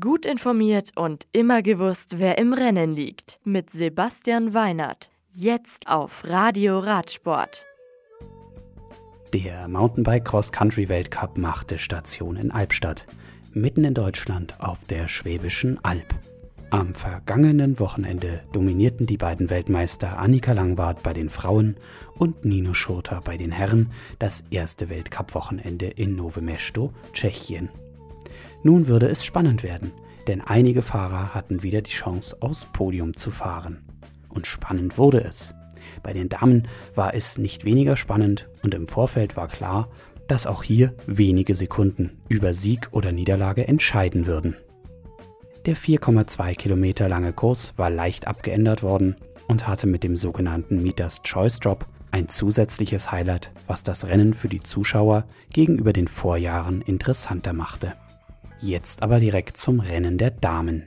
Gut informiert und immer gewusst, wer im Rennen liegt. Mit Sebastian Weinert. Jetzt auf Radio Radsport. Der Mountainbike Cross Country Weltcup machte Station in Albstadt, mitten in Deutschland auf der Schwäbischen Alb. Am vergangenen Wochenende dominierten die beiden Weltmeister Annika Langwart bei den Frauen und Nino Schurter bei den Herren das erste Weltcup-Wochenende in Nove Mesto, Tschechien. Nun würde es spannend werden, denn einige Fahrer hatten wieder die Chance, aufs Podium zu fahren. Und spannend wurde es. Bei den Damen war es nicht weniger spannend und im Vorfeld war klar, dass auch hier wenige Sekunden über Sieg oder Niederlage entscheiden würden. Der 4,2 Kilometer lange Kurs war leicht abgeändert worden und hatte mit dem sogenannten Meters Choice Drop ein zusätzliches Highlight, was das Rennen für die Zuschauer gegenüber den Vorjahren interessanter machte. Jetzt aber direkt zum Rennen der Damen.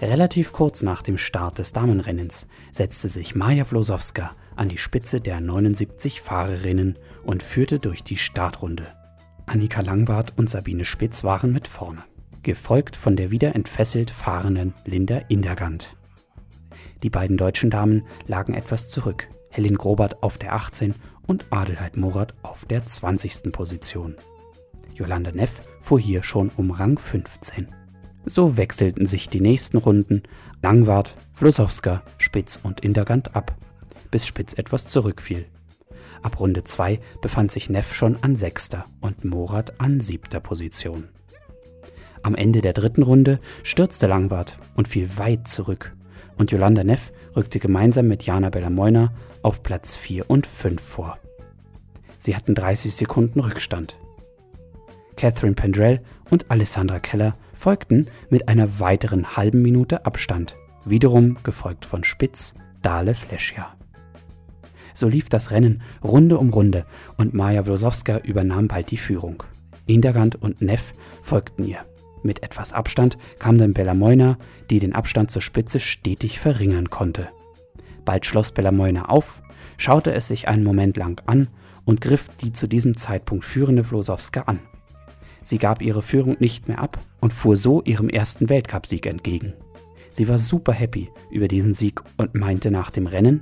Relativ kurz nach dem Start des Damenrennens setzte sich Maja Vlosowska an die Spitze der 79 Fahrerinnen und führte durch die Startrunde. Annika Langwart und Sabine Spitz waren mit vorne, gefolgt von der wieder entfesselt fahrenden Linda Indergant. Die beiden deutschen Damen lagen etwas zurück, Helen Grobert auf der 18 und Adelheid Morat auf der 20. Position. Jolanda Neff fuhr hier schon um Rang 15. So wechselten sich die nächsten Runden Langwart, Flussowska, Spitz und Intergant ab, bis Spitz etwas zurückfiel. Ab Runde 2 befand sich Neff schon an sechster und Morat an siebter Position. Am Ende der dritten Runde stürzte Langwart und fiel weit zurück und Jolanda Neff rückte gemeinsam mit Jana Bellamoina auf Platz 4 und 5 vor. Sie hatten 30 Sekunden Rückstand. Catherine Pendrell und Alessandra Keller folgten mit einer weiteren halben Minute Abstand, wiederum gefolgt von Spitz, Dale Fleschia. So lief das Rennen Runde um Runde und Maja Wlosowska übernahm bald die Führung. Indergant und Neff folgten ihr. Mit etwas Abstand kam dann Bella Moina, die den Abstand zur Spitze stetig verringern konnte. Bald schloss Bella Moina auf, schaute es sich einen Moment lang an und griff die zu diesem Zeitpunkt führende Wlosowska an. Sie gab ihre Führung nicht mehr ab und fuhr so ihrem ersten Weltcupsieg entgegen. Sie war super happy über diesen Sieg und meinte nach dem Rennen,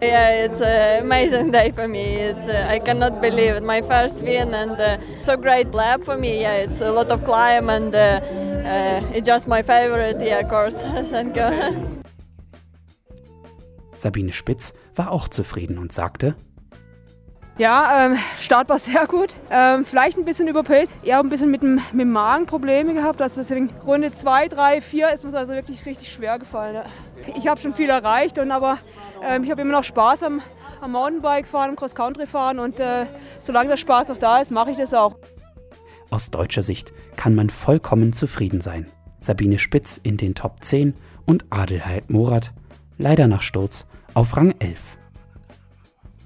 Yeah, it's an amazing day for me. It's uh, I cannot believe it. My first win and uh, so great lap for me. Yeah, it's a lot of climb and uh, uh it's just my favorite yeah, course. Thank you. Sabine Spitz war auch zufrieden und sagte, ja, ähm, Start war sehr gut. Ähm, vielleicht ein bisschen überpaced. Eher ein bisschen mit dem, mit dem Magen Probleme gehabt. Also deswegen Runde 2, 3, 4 ist mir also wirklich richtig schwer gefallen. Ja. Ich habe schon viel erreicht, und aber ähm, ich habe immer noch Spaß am, am Mountainbike fahren, am Cross-Country fahren. Und äh, solange der Spaß noch da ist, mache ich das auch. Aus deutscher Sicht kann man vollkommen zufrieden sein. Sabine Spitz in den Top 10 und Adelheid Morat, leider nach Sturz, auf Rang 11.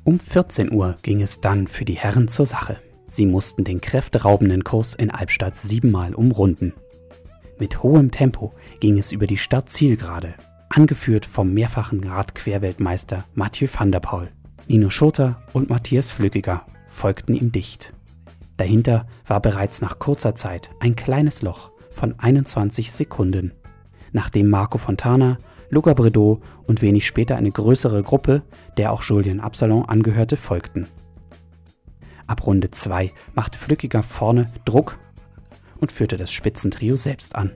Um 14 Uhr ging es dann für die Herren zur Sache. Sie mussten den kräfteraubenden Kurs in Albstadt siebenmal umrunden. Mit hohem Tempo ging es über die Stadtzielgerade, angeführt vom mehrfachen Radquerweltmeister Mathieu van der Paul. Nino Schurter und Matthias Flückiger folgten ihm dicht. Dahinter war bereits nach kurzer Zeit ein kleines Loch von 21 Sekunden, nachdem Marco Fontana Luca Bredot und wenig später eine größere Gruppe, der auch Julien Absalon angehörte, folgten. Ab Runde 2 machte Flückiger vorne Druck und führte das Spitzentrio selbst an.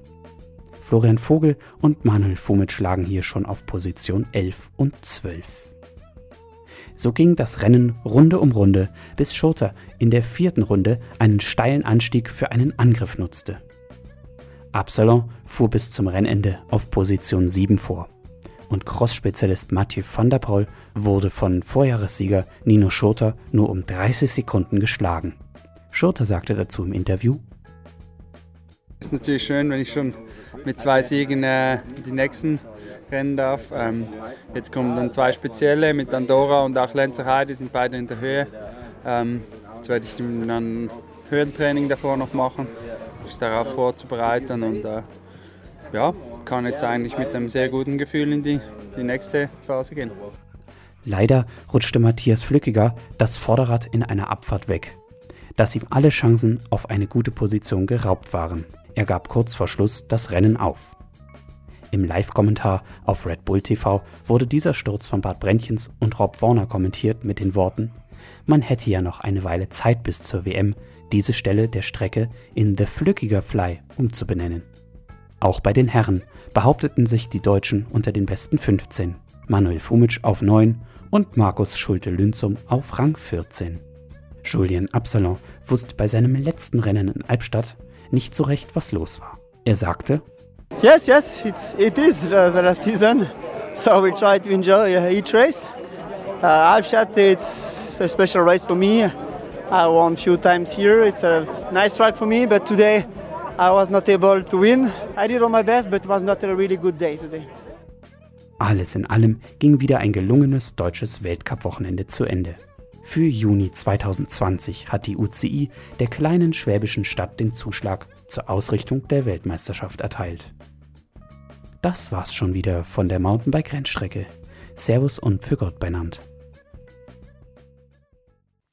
Florian Vogel und Manuel Fumic lagen hier schon auf Position 11 und 12. So ging das Rennen Runde um Runde, bis Schurter in der vierten Runde einen steilen Anstieg für einen Angriff nutzte. Absalon fuhr bis zum Rennende auf Position 7 vor. Und Cross-Spezialist Mathieu van der Poel wurde von Vorjahressieger Nino Schurter nur um 30 Sekunden geschlagen. Schurter sagte dazu im Interview: Es ist natürlich schön, wenn ich schon mit zwei Siegen äh, die nächsten rennen darf. Ähm, jetzt kommen dann zwei spezielle mit Andorra und auch Lenzerheide, die sind beide in der Höhe. Ähm, jetzt werde ich dann Höhentraining davor noch machen sich darauf vorzubereiten und äh, ja, kann jetzt eigentlich mit einem sehr guten Gefühl in die, die nächste Phase gehen. Leider rutschte Matthias Flückiger das Vorderrad in einer Abfahrt weg, dass ihm alle Chancen auf eine gute Position geraubt waren. Er gab kurz vor Schluss das Rennen auf. Im Live-Kommentar auf Red Bull TV wurde dieser Sturz von Bart Brentchens und Rob Warner kommentiert mit den Worten: Man hätte ja noch eine Weile Zeit bis zur WM, diese Stelle der Strecke in The Flückiger Fly umzubenennen. Auch bei den Herren behaupteten sich die Deutschen unter den besten 15. Manuel Fumic auf 9 und Markus Schulte-Lünzum auf Rang 14. Julien Absalon wusste bei seinem letzten Rennen in Albstadt nicht so recht, was los war. Er sagte, Yes, yes, it's, it is the last season, so we try to enjoy uh, each race. Uh, Albstadt, it's a special race for me. I won a few times here. It's a nice track for me, but today I was not able to win. I did all my best, but it was not a really good day today. Alles in allem ging wieder ein gelungenes deutsches Weltcup-Wochenende zu Ende. Für Juni 2020 hat die UCI der kleinen schwäbischen Stadt den Zuschlag zur Ausrichtung der Weltmeisterschaft erteilt. Das war's schon wieder von der Mountainbike-Rennstrecke. Servus und für Gott benannt.